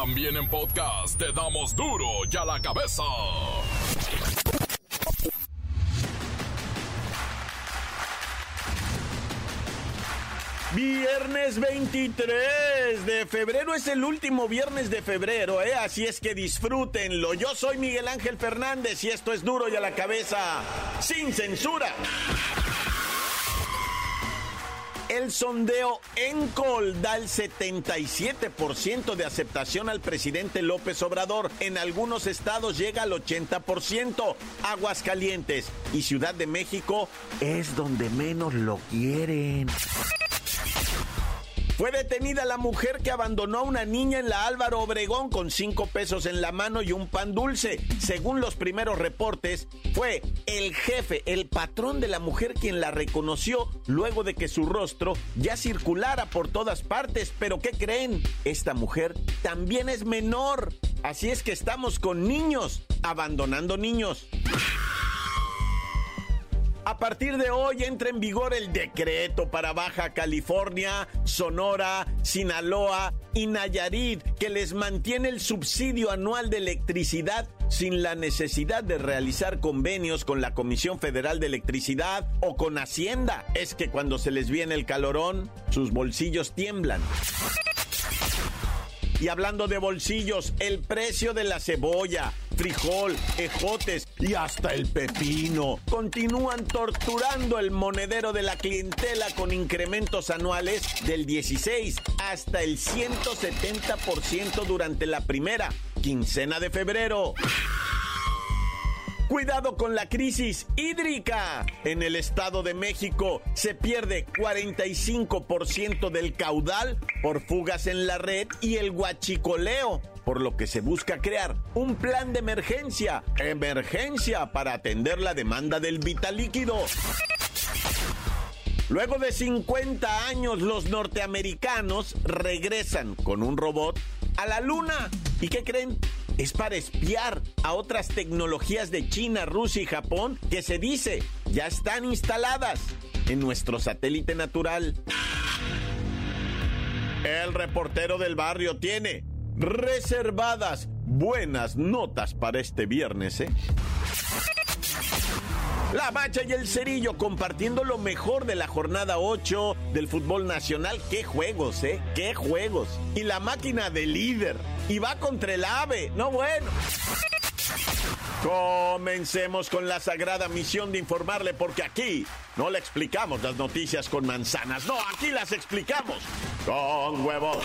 También en podcast te damos duro y a la cabeza. Viernes 23 de febrero es el último viernes de febrero, ¿eh? Así es que disfrútenlo. Yo soy Miguel Ángel Fernández y esto es duro y a la cabeza, sin censura. El sondeo Encol da el 77% de aceptación al presidente López Obrador. En algunos estados llega al 80%. Aguascalientes y Ciudad de México es donde menos lo quieren. Fue detenida la mujer que abandonó a una niña en la Álvaro Obregón con cinco pesos en la mano y un pan dulce. Según los primeros reportes, fue el jefe, el patrón de la mujer quien la reconoció luego de que su rostro ya circulara por todas partes. Pero ¿qué creen? Esta mujer también es menor. Así es que estamos con niños, abandonando niños. A partir de hoy entra en vigor el decreto para Baja California, Sonora, Sinaloa y Nayarit que les mantiene el subsidio anual de electricidad sin la necesidad de realizar convenios con la Comisión Federal de Electricidad o con Hacienda. Es que cuando se les viene el calorón, sus bolsillos tiemblan. Y hablando de bolsillos, el precio de la cebolla, frijol, ejotes y hasta el pepino continúan torturando el monedero de la clientela con incrementos anuales del 16 hasta el 170% durante la primera quincena de febrero. Cuidado con la crisis hídrica. En el Estado de México se pierde 45% del caudal por fugas en la red y el guachicoleo, por lo que se busca crear un plan de emergencia, emergencia para atender la demanda del vital líquido. Luego de 50 años, los norteamericanos regresan con un robot a la luna. ¿Y qué creen? es para espiar a otras tecnologías de China, Rusia y Japón que se dice ya están instaladas en nuestro satélite natural. El reportero del barrio tiene reservadas buenas notas para este viernes, ¿eh? La Bacha y el Cerillo compartiendo lo mejor de la jornada 8 del fútbol nacional. ¡Qué juegos, eh! ¡Qué juegos! Y la máquina de líder. Y va contra el ave. No bueno. Comencemos con la sagrada misión de informarle porque aquí no le explicamos las noticias con manzanas. No, aquí las explicamos con huevos.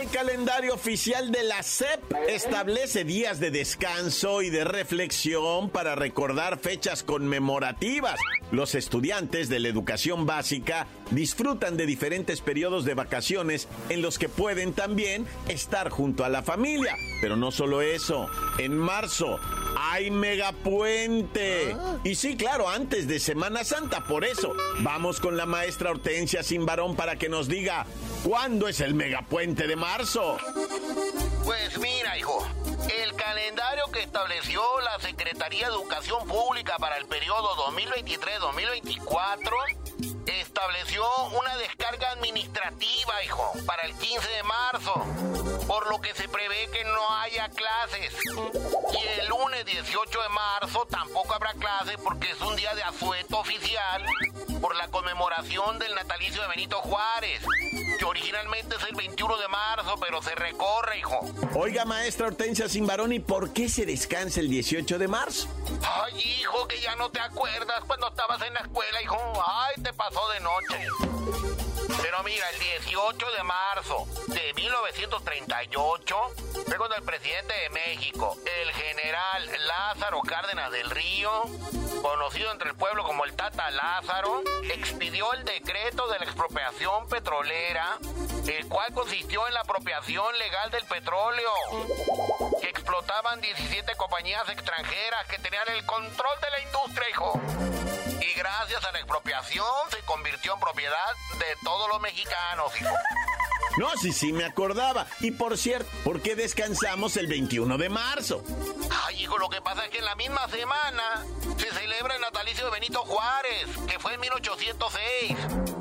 El calendario oficial de la SEP establece días de descanso y de reflexión para recordar fechas conmemorativas. Los estudiantes de la educación básica disfrutan de diferentes periodos de vacaciones en los que pueden también estar junto a la familia. Pero no solo eso, en marzo hay megapuente. Y sí, claro, antes de Semana Santa, por eso vamos con la maestra Hortensia Sin Varón para que nos diga ¿Cuándo es el megapuente de marzo? Pues mira, hijo, el calendario que estableció la Secretaría de Educación Pública para el periodo 2023-2024 estableció una descarga administrativa, hijo, para el 15 de marzo, por lo que se prevé que no haya clases. Y el lunes 18 de marzo tampoco habrá clases porque es un día de asueto oficial por la conmemoración del natalicio de Benito Juárez, que originalmente es el 21 de marzo, pero se recorre, hijo. Oiga, maestra Hortensia Simbarón, ¿y por qué se descansa el 18 de marzo? Ay, hijo, que ya no te acuerdas cuando estabas en la escuela, hijo. Ay, te pasó de noche. Pero mira, el 18 de marzo de 1938 fue cuando el presidente de México, el general Lázaro Cárdenas del Río, conocido entre el pueblo como el Tata Lázaro, expidió el decreto de la expropiación petrolera, el cual consistió en la apropiación legal del petróleo, que explotaban 17 compañías extranjeras que tenían el control de la industria, hijo. Y gracias a la expropiación se convirtió en propiedad de todos los mexicanos. No, sí, sí, me acordaba. Y por cierto, ¿por qué descansamos el 21 de marzo? Ay, hijo, lo que pasa es que en la misma semana se celebra el natalicio de Benito Juárez, que fue en 1806,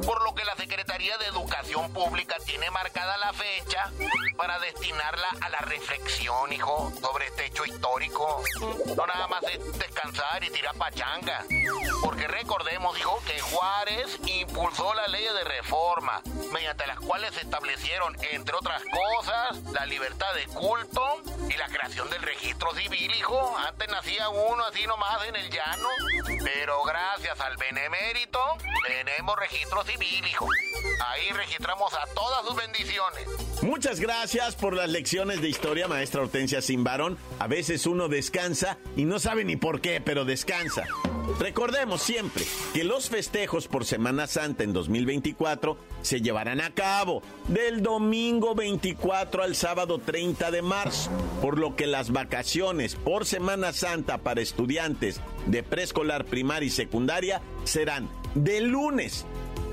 por lo que la Secretaría de Educación Pública tiene marcada la fecha para destinarla a la reflexión, hijo, sobre este hecho histórico. No nada más es descansar y tirar pachanga. Porque recordemos, hijo, que Juárez impulsó las leyes de reforma, mediante las cuales se establecieron, entre otras cosas, la libertad de culto y la creación del registro civil, hijo. Antes nacía uno así nomás en el llano, pero gracias al benemérito tenemos registro civil, hijo. Ahí registramos a todas sus bendiciones. Muchas gracias por las lecciones de historia, maestra Hortensia Simbarón. A veces uno descansa y no sabe ni por qué, pero descansa. Recordemos siempre que los festejos por Semana Santa en 2024 se llevarán a cabo del domingo 24 al sábado 30 de marzo, por lo que las vacaciones por Semana Santa para estudiantes de preescolar, primaria y secundaria serán de lunes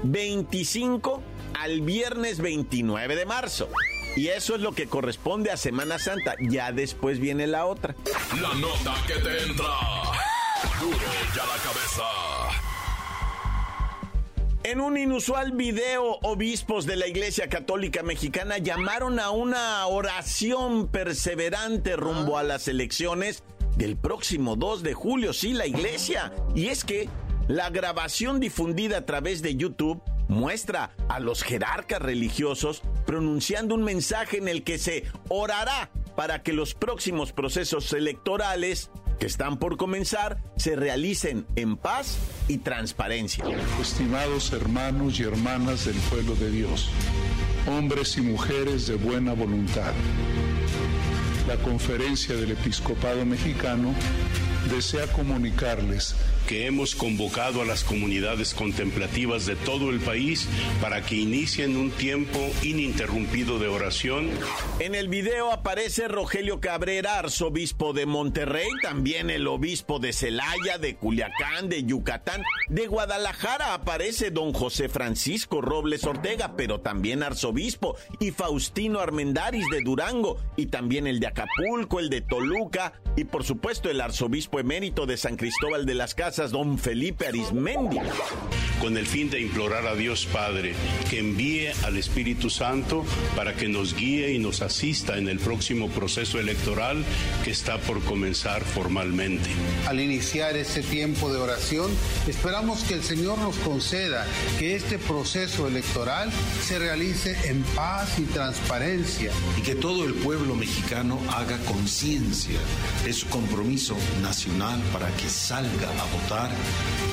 25 al viernes 29 de marzo. Y eso es lo que corresponde a Semana Santa. Ya después viene la otra. La nota que te entra. En un inusual video, obispos de la Iglesia Católica Mexicana llamaron a una oración perseverante rumbo a las elecciones del próximo 2 de julio. Sí, la Iglesia. Y es que la grabación difundida a través de YouTube muestra a los jerarcas religiosos pronunciando un mensaje en el que se orará para que los próximos procesos electorales que están por comenzar se realicen en paz y transparencia. Estimados hermanos y hermanas del pueblo de Dios, hombres y mujeres de buena voluntad, la conferencia del episcopado mexicano desea comunicarles que hemos convocado a las comunidades contemplativas de todo el país para que inicien un tiempo ininterrumpido de oración. En el video aparece Rogelio Cabrera, arzobispo de Monterrey, también el obispo de Celaya, de Culiacán, de Yucatán, de Guadalajara aparece don José Francisco Robles Ortega, pero también arzobispo, y Faustino Armendaris de Durango, y también el de Acapulco, el de Toluca, y por supuesto el arzobispo emérito de San Cristóbal de las Casas, don Felipe Arismendi. Con el fin de implorar a Dios Padre que envíe al Espíritu Santo para que nos guíe y nos asista en el próximo proceso electoral que está por comenzar formalmente. Al iniciar este tiempo de oración, esperamos que el Señor nos conceda que este proceso electoral se realice en paz y transparencia. Y que todo el pueblo mexicano haga conciencia de su compromiso nacional para que salga a votar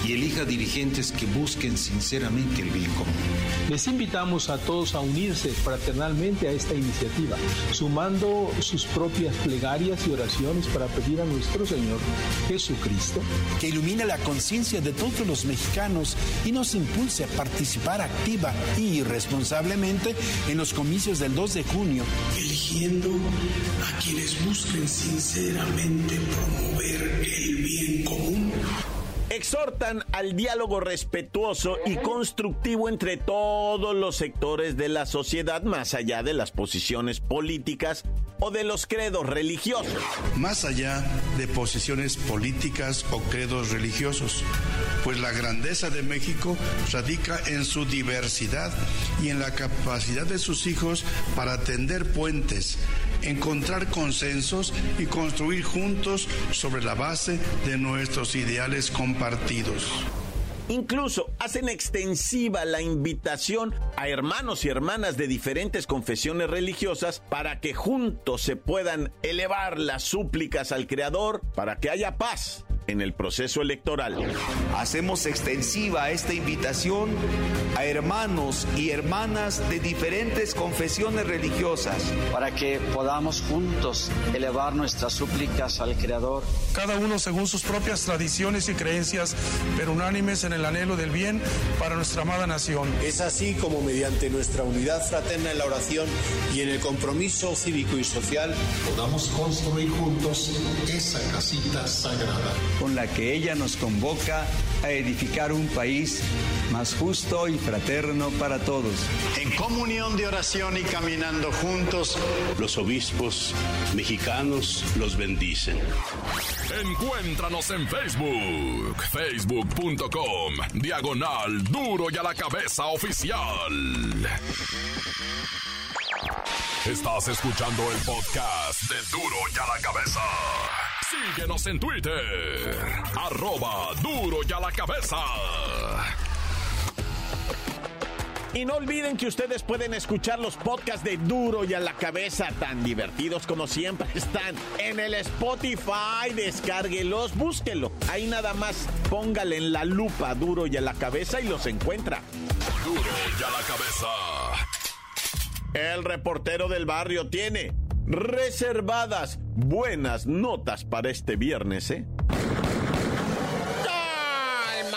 y elija dirigentes que busquen sinceramente el bien común. Les invitamos a todos a unirse fraternalmente a esta iniciativa, sumando sus propias plegarias y oraciones para pedir a nuestro Señor Jesucristo que ilumine la conciencia de todos los mexicanos y nos impulse a participar activa y responsablemente en los comicios del 2 de junio, eligiendo a quienes busquen sinceramente promover el bien común exhortan al diálogo respetuoso y constructivo entre todos los sectores de la sociedad, más allá de las posiciones políticas o de los credos religiosos. Más allá de posiciones políticas o credos religiosos, pues la grandeza de México radica en su diversidad y en la capacidad de sus hijos para tender puentes encontrar consensos y construir juntos sobre la base de nuestros ideales compartidos. Incluso hacen extensiva la invitación a hermanos y hermanas de diferentes confesiones religiosas para que juntos se puedan elevar las súplicas al Creador para que haya paz en el proceso electoral. Hacemos extensiva esta invitación a hermanos y hermanas de diferentes confesiones religiosas para que podamos juntos elevar nuestras súplicas al Creador. Cada uno según sus propias tradiciones y creencias, pero unánimes en el anhelo del bien para nuestra amada nación. Es así como mediante nuestra unidad fraterna en la oración y en el compromiso cívico y social podamos construir juntos esa casita sagrada. Con la que ella nos convoca a edificar un país más justo y fraterno para todos. En comunión de oración y caminando juntos, los obispos mexicanos los bendicen. Encuéntranos en Facebook, facebook.com, diagonal duro y a la cabeza oficial. Estás escuchando el podcast de duro y a la cabeza. Síguenos en Twitter, arroba duro y a la cabeza. Y no olviden que ustedes pueden escuchar los podcasts de Duro y a la cabeza, tan divertidos como siempre están en el Spotify. Descárguelos, búsquelo. Ahí nada más póngale en la lupa Duro y a la cabeza y los encuentra. Duro y a la cabeza. El reportero del barrio tiene reservadas buenas notas para este viernes, ¿eh?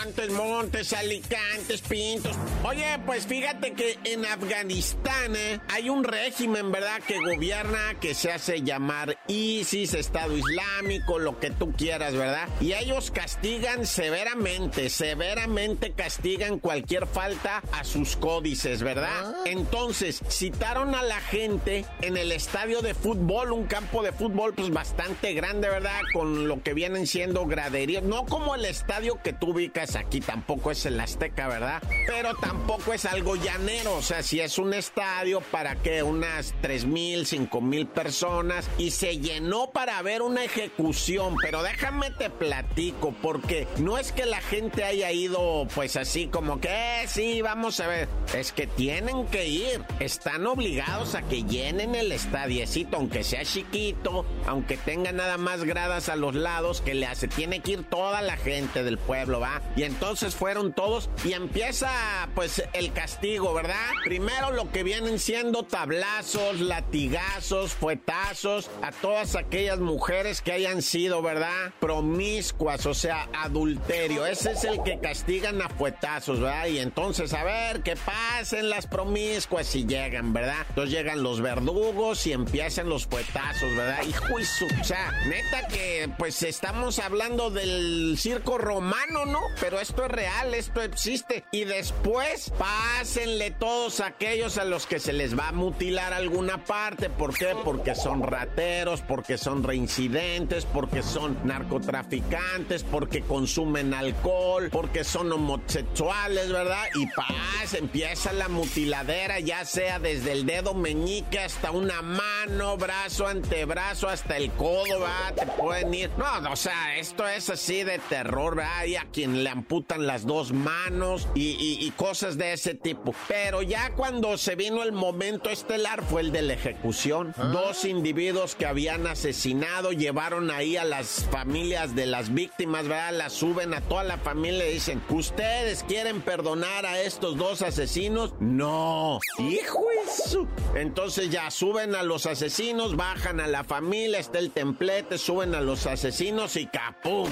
Montes, Alicantes, Pintos. Oye, pues fíjate que en Afganistán ¿eh? hay un régimen, ¿verdad? Que gobierna, que se hace llamar ISIS, Estado Islámico, lo que tú quieras, ¿verdad? Y ellos castigan severamente, severamente castigan cualquier falta a sus códices, ¿verdad? Ah. Entonces, citaron a la gente en el estadio de fútbol, un campo de fútbol pues bastante grande, ¿verdad? Con lo que vienen siendo graderías, no como el estadio que tú ubicas aquí tampoco es el Azteca, ¿verdad? Pero tampoco es algo llanero, o sea, si es un estadio para que unas tres mil, cinco mil personas y se llenó para ver una ejecución, pero déjame te platico, porque no es que la gente haya ido pues así como que, eh, sí, vamos a ver, es que tienen que ir, están obligados a que llenen el estadiecito, aunque sea chiquito, aunque tenga nada más gradas a los lados, que le hace, tiene que ir toda la gente del pueblo, ¿va? Y entonces fueron todos y empieza pues el castigo, ¿verdad? Primero lo que vienen siendo tablazos, latigazos, fuetazos a todas aquellas mujeres que hayan sido, ¿verdad? Promiscuas, o sea, adulterio. Ese es el que castigan a fuetazos, ¿verdad? Y entonces, a ver, que pasen las promiscuas y llegan, ¿verdad? Entonces llegan los verdugos y empiezan los fuetazos, ¿verdad? Y juicio, o sea, neta que pues estamos hablando del circo romano, ¿no? Esto es real, esto existe. Y después, pásenle todos aquellos a los que se les va a mutilar alguna parte. ¿Por qué? Porque son rateros, porque son reincidentes, porque son narcotraficantes, porque consumen alcohol, porque son homosexuales, ¿verdad? Y paz, empieza la mutiladera, ya sea desde el dedo meñique hasta una mano, brazo, antebrazo, hasta el codo, ¿verdad? Te pueden ir. No, o sea, esto es así de terror, ¿verdad? Y a quien le amputan las dos manos y, cosas de ese tipo. Pero ya cuando se vino el momento estelar fue el de la ejecución. Ah. Dos individuos que habían asesinado llevaron ahí a las familias de las víctimas, ¿verdad? Las suben a toda la familia y dicen, ¿ustedes quieren perdonar a estos dos asesinos? No. Hijo eso. Entonces ya suben a los asesinos, bajan a la familia, está el templete, suben a los asesinos y capum.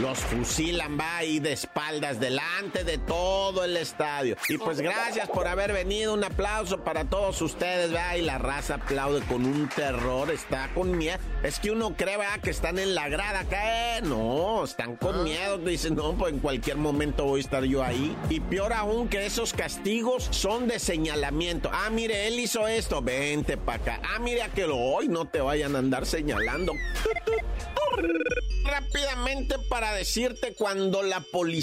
Los fusilan, va ahí de espaldas delante de todo el estadio. Y pues gracias por haber venido. Un aplauso para todos ustedes, vea. Y la raza aplaude con un terror. Está con miedo. Es que uno cree, vea, que están en la grada acá. Eh. No, están con ah. miedo. Dicen, no, pues en cualquier momento voy a estar yo ahí. Y peor aún que esos castigos son de señalamiento. Ah, mire, él hizo esto. Vente para acá. Ah, mire, a que lo hoy no te vayan a andar señalando. Rápidamente para decirte cuando la policía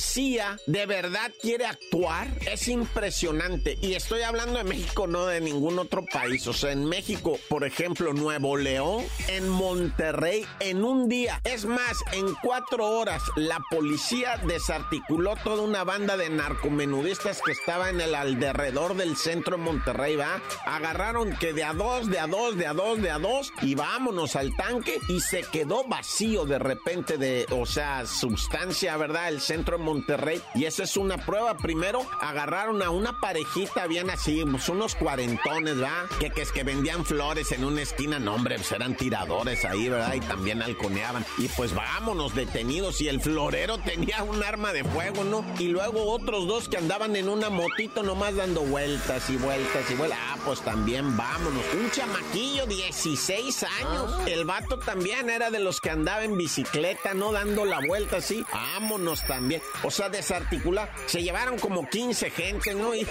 de verdad quiere actuar, es impresionante. Y estoy hablando de México, no de ningún otro país. O sea, en México, por ejemplo, Nuevo León, en Monterrey, en un día, es más, en cuatro horas, la policía desarticuló toda una banda de narcomenudistas que estaba en el alrededor del centro de Monterrey, ¿va? Agarraron que de a dos, de a dos, de a dos, de a dos, y vámonos al tanque, y se quedó vacío de repente repente de, o sea, sustancia, ¿verdad? El centro de Monterrey. Y esa es una prueba. Primero agarraron a una parejita, bien así, pues unos cuarentones, ¿verdad? Que, que es que vendían flores en una esquina. No, hombre, pues eran tiradores ahí, ¿verdad? Y también halconeaban. Y pues vámonos detenidos. Y el florero tenía un arma de fuego, ¿no? Y luego otros dos que andaban en una motito nomás dando vueltas y vueltas y vueltas. Ah, pues también vámonos. Un chamaquillo, 16 años. Ah. El vato también era de los que andaba en bicicleta, ¿no? Dando la vuelta así. Vámonos también. O sea, desarticular. Se llevaron como 15 gente, ¿no? Y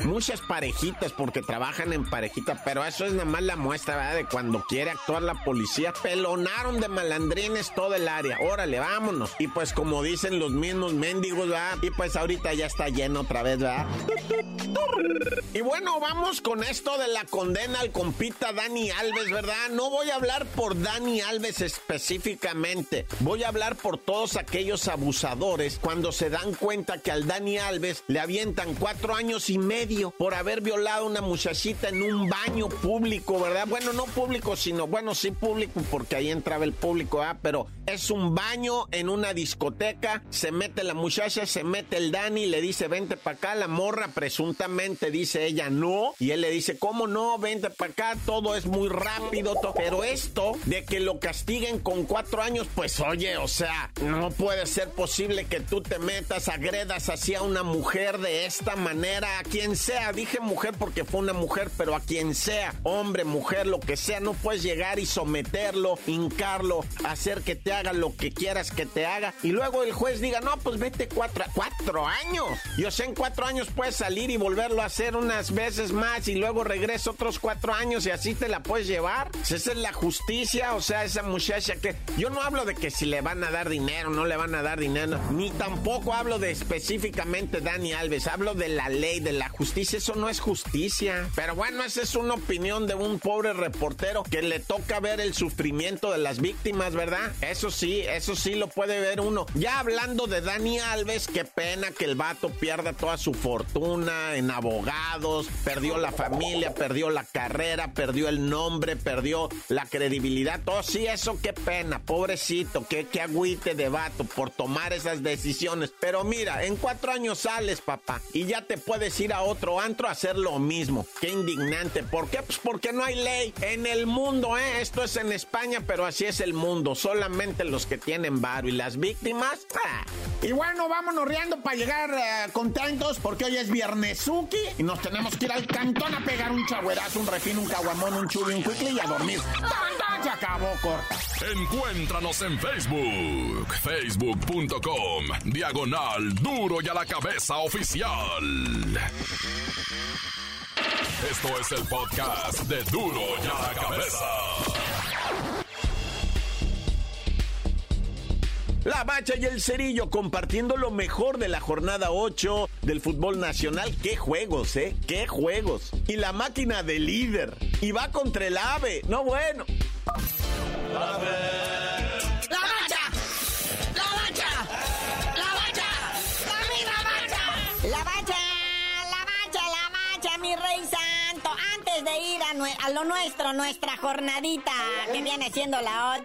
muchas parejitas porque trabajan en parejita. Pero eso es nada más la muestra, ¿verdad? De cuando quiere actuar la policía. Pelonaron de malandrines todo el área. Órale, vámonos. Y pues como dicen los mismos mendigos, ¿verdad? Y pues ahorita ya está lleno otra vez, ¿verdad? Y bueno, vamos con esto de la condena al compita Dani Alves, ¿verdad? No voy a hablar por Dani Alves específicamente. Voy a hablar por todos aquellos abusadores cuando se dan cuenta que al Dani Alves le avientan cuatro años y medio por haber violado a una muchachita en un baño público, ¿verdad? Bueno, no público, sino, bueno, sí público porque ahí entraba el público, ¿ah? Pero es un baño en una discoteca, se mete la muchacha, se mete el Dani, le dice, vente para acá, la morra presuntamente dice ella no, y él le dice, ¿cómo no? Vente para acá, todo es muy rápido, pero esto de que lo castiguen con cuatro años, pues oye, o sea, no puede ser posible que tú te metas, agredas hacia una mujer de esta manera, a quien sea, dije mujer porque fue una mujer, pero a quien sea, hombre, mujer, lo que sea, no puedes llegar y someterlo, hincarlo, hacer que te haga lo que quieras que te haga, y luego el juez diga, no, pues vete cuatro, cuatro años, yo sé, en cuatro años puedes salir y volverlo a hacer unas veces más y luego regreso otros cuatro años y así te la puedes llevar. Esa es la justicia, o sea, esa muchacha que yo no hablo de que si le van a dar dinero, no le van a dar dinero, ni tampoco hablo de específicamente Dani Alves, hablo de la ley, de la justicia, eso no es justicia. Pero bueno, esa es una opinión de un pobre reportero que le toca ver el sufrimiento de las víctimas, ¿verdad? Eso sí, eso sí lo puede ver uno. Ya hablando de Dani Alves, qué pena que el vato pierda toda su fortuna en abogados, perdió la familia, perdió la carrera, perdió el nombre, perdió la credibilidad, todo sí, eso qué pena, pobrecito, qué, qué agüite de vato por tomar esas decisiones. Pero mira, en cuatro años sales, papá, y ya te puedes ir a otro antro a hacer lo mismo. Qué indignante. ¿Por qué? Pues porque no hay ley en el mundo, ¿eh? Esto es en España, pero así es el mundo. Solamente los que tienen varo y las víctimas. ¡ah! Y bueno, vámonos riendo para llegar eh, contentos porque hoy es Viernesuki y nos tenemos que ir al cantón a pegar un chagüerazo, un refino, un caguamón, un chubi, un quickly y a dormir. ¡Tan, Se acabó, corta. Encuéntranos en Facebook, facebook.com, diagonal duro y a la cabeza oficial. Esto es el podcast de duro y a la cabeza. La Bacha y el Cerillo compartiendo lo mejor de la jornada 8 del fútbol nacional. ¡Qué juegos, eh! ¡Qué juegos! Y la máquina de líder. Y va contra el ave. No bueno. ¡La de ir a, a lo nuestro, nuestra jornadita, que viene siendo la 8.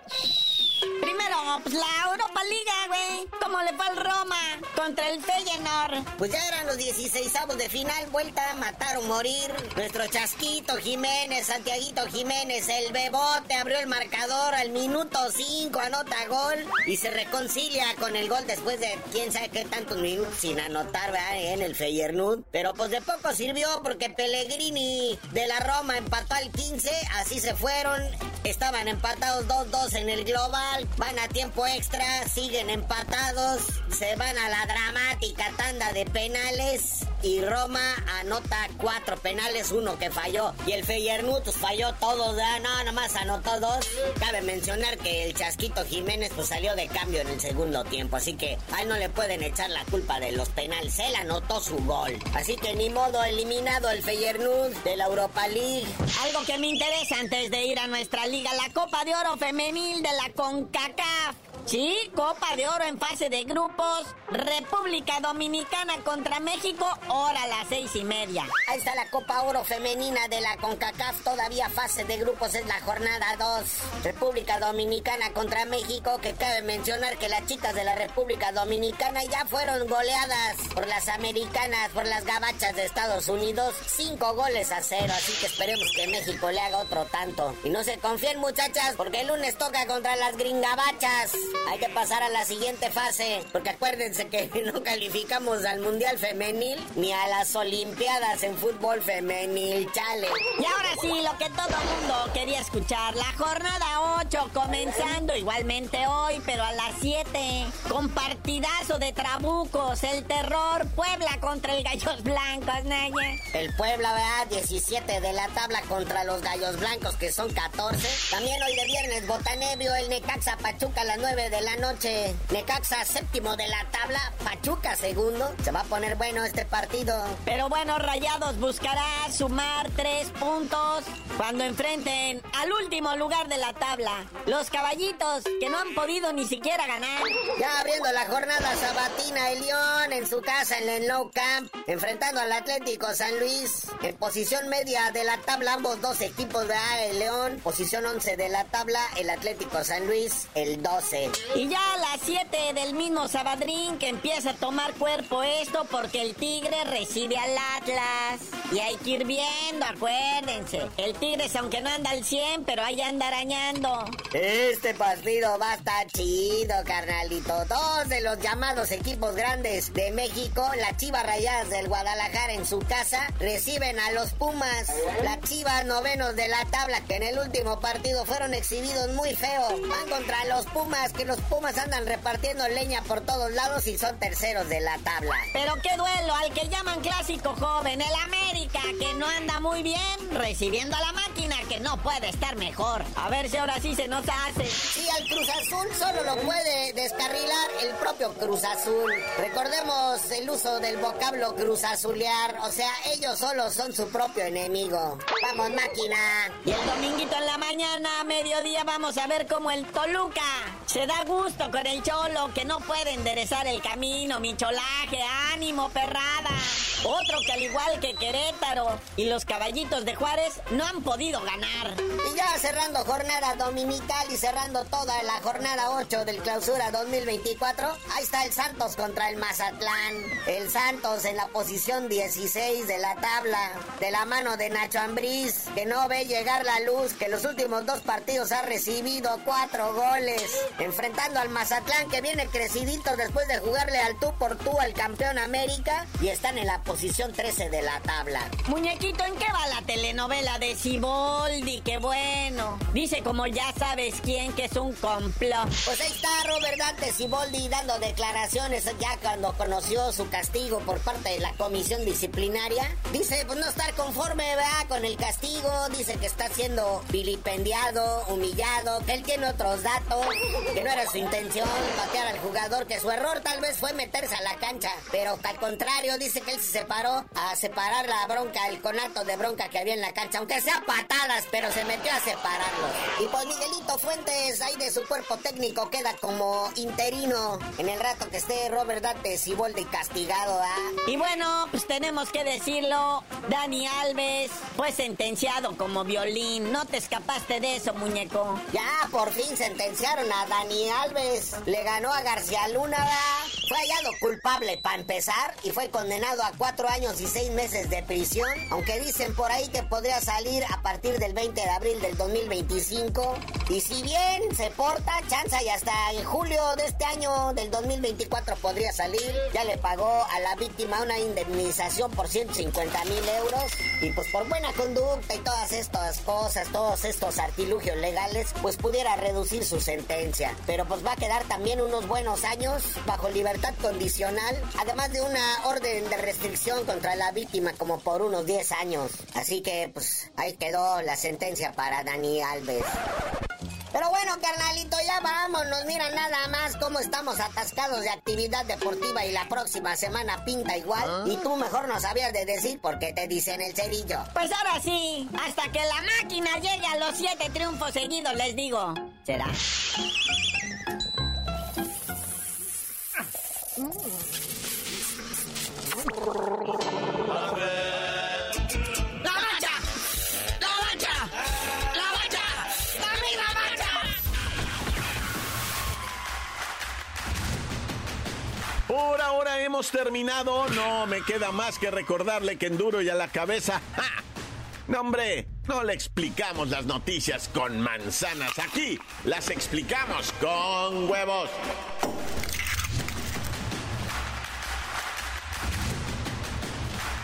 Primero, pues la Europa Liga, güey. ¿Cómo le fue al Roma contra el Feyenoord? Pues ya eran los 16 de final, vuelta a matar o morir. Nuestro Chasquito Jiménez, Santiaguito Jiménez, el Bebote abrió el marcador al minuto 5, anota gol y se reconcilia con el gol después de quién sabe qué tantos minutos sin anotar ¿verdad? en el Feyenoord. Pero pues de poco sirvió porque Pellegrini de la Roma empató al 15, así se fueron. Estaban empatados 2-2 en el global, van a tiempo extra, siguen empatados, se van a la dramática tanda de penales y Roma anota cuatro penales, uno que falló. Y el Feyenoord pues, falló todos, no, nomás anotó dos. Cabe mencionar que el Chasquito Jiménez pues salió de cambio en el segundo tiempo, así que a él no le pueden echar la culpa de los penales, él anotó su gol. Así que ni modo, eliminado el Feyenoord de la Europa League. Algo que me interesa antes de ir a nuestra liga, la Copa de Oro Femenil de la CONCACAF. Sí, Copa de Oro en fase de grupos. República Dominicana contra México, hora a las seis y media. Ahí está la Copa Oro femenina de la CONCACAF, todavía fase de grupos es la jornada 2. República Dominicana contra México, que cabe mencionar que las chicas de la República Dominicana ya fueron goleadas por las americanas, por las gabachas de Estados Unidos, cinco goles a cero, así que esperemos que México le haga otro tanto. Y no se confíen muchachas, porque el lunes toca contra las gringabachas. Hay que pasar a la siguiente fase, porque acuérdense que no calificamos al Mundial Femenil ni a las Olimpiadas en fútbol femenil, chale. Y ahora sí, lo que todo el mundo quería escuchar, la jornada 8 comenzando igualmente hoy, pero a las 7, con partidazo de trabucos, el terror, Puebla contra el Gallos Blancos, Naya. El Puebla, ¿verdad? 17 de la tabla contra los Gallos Blancos, que son 14. También hoy de viernes, Botanebio, el Necaxa Pachuca a las 9 de la noche. Necaxa séptimo de la tabla, Pachuca segundo. Se va a poner bueno este partido. Pero bueno, Rayados buscará sumar tres puntos cuando enfrenten al último lugar de la tabla. Los caballitos que no han podido ni siquiera ganar. Ya abriendo la jornada sabatina, el León en su casa en el No Camp, enfrentando al Atlético San Luis. En posición media de la tabla, ambos dos equipos de el León. Posición 11 de la tabla, el Atlético San Luis, el 12. Y ya a las 7 del mismo Sabadrín que empieza a tomar cuerpo esto porque el Tigre recibe al Atlas. Y hay que ir viendo, acuérdense. El Tigres, aunque no anda al 100, pero ahí anda arañando. Este partido va a estar chido, carnalito. Dos de los llamados equipos grandes de México, las Chivas Rayadas del Guadalajara en su casa, reciben a los Pumas. Las Chivas novenos de la tabla, que en el último partido fueron exhibidos muy feo. Van contra los Pumas, que los Pumas andan repartiendo leña por todos lados y son terceros de la tabla. Pero qué duelo al que llaman clásico joven, el América, que no anda muy bien, recibiendo a la máquina, que no puede estar mejor. A ver si ahora sí se nos hace. Sí, al Cruz Azul solo lo puede descarrilar el propio Cruz Azul. Recordemos el uso del vocablo Cruz Azulear, o sea, ellos solos son su propio enemigo. Vamos, máquina. Y el dominguito en la mañana, a mediodía, vamos a ver cómo el Toluca se da gusto con el Cholo, que no puede enderezar el camino, mi cholaje, ánimo, perrada. Otro que al igual que Querétaro y los caballitos de Juárez no han podido ganar. Y ya cerrando jornada dominical y cerrando toda la jornada 8 del clausura 2024, ahí está el Santos contra el Mazatlán. El Santos en la posición 16 de la tabla, de la mano de Nacho Ambriz, que no ve llegar la luz, que los últimos dos partidos ha recibido cuatro goles, enfrentando al Mazatlán que viene crecidito después de jugarle al tú por tú al campeón América y están en la posición 13 de la tabla. Muñequito, ¿en qué va la telenovela de Siboldi? Qué bueno. Dice como ya sabes quién que es un complot. Pues ahí está Robert Dante Siboldi dando declaraciones ya cuando conoció su castigo por parte de la comisión disciplinaria. Dice pues no estar conforme ¿verdad? con el castigo, dice que está siendo vilipendiado, humillado, que él tiene otros datos, que no era su intención patear al jugador, que su error tal vez fue meterse a la cancha, pero al contrario dice que él se separó a separar la bronca, el conato de bronca que había en la cancha, aunque sea patadas, pero se metió a separarlos. Y pues Miguelito Fuentes ahí de su cuerpo técnico queda como interino en el rato que esté Robert Dante Siboldi castigado, ¿ah? Y bueno, pues tenemos que decirlo, Dani Alves fue sentenciado como violín, no te escapaste de eso, muñeco. Ya, por fin sentenciaron a Dani Alves, le ganó a García Luna. Fue hallado culpable para empezar y fue condenado a cuatro años y seis meses de prisión, aunque dicen por ahí que podría salir a partir del 20 de abril del 2025. Y si bien se porta, chanza y hasta en julio de este año del 2024 podría salir, ya le pagó a la víctima una indemnización por 150 mil euros y pues por buena conducta y todas estas cosas, todos estos artilugios legales, pues pudiera reducir su sentencia. Pero pues va a quedar también unos buenos años bajo libertad condicional, además de una orden de restricción contra la víctima como por unos 10 años. Así que pues ahí quedó la sentencia para Dani Alves. Pero bueno, carnalito, ya vámonos. Mira nada más cómo estamos atascados de actividad deportiva y la próxima semana pinta igual. Y tú mejor no sabías de decir porque te dicen el cerillo. Pues ahora sí, hasta que la máquina llegue a los siete triunfos seguidos, les digo. Será. Ya hemos terminado. No me queda más que recordarle que en duro y a la cabeza. ¡ja! No, hombre, no le explicamos las noticias con manzanas. Aquí las explicamos con huevos.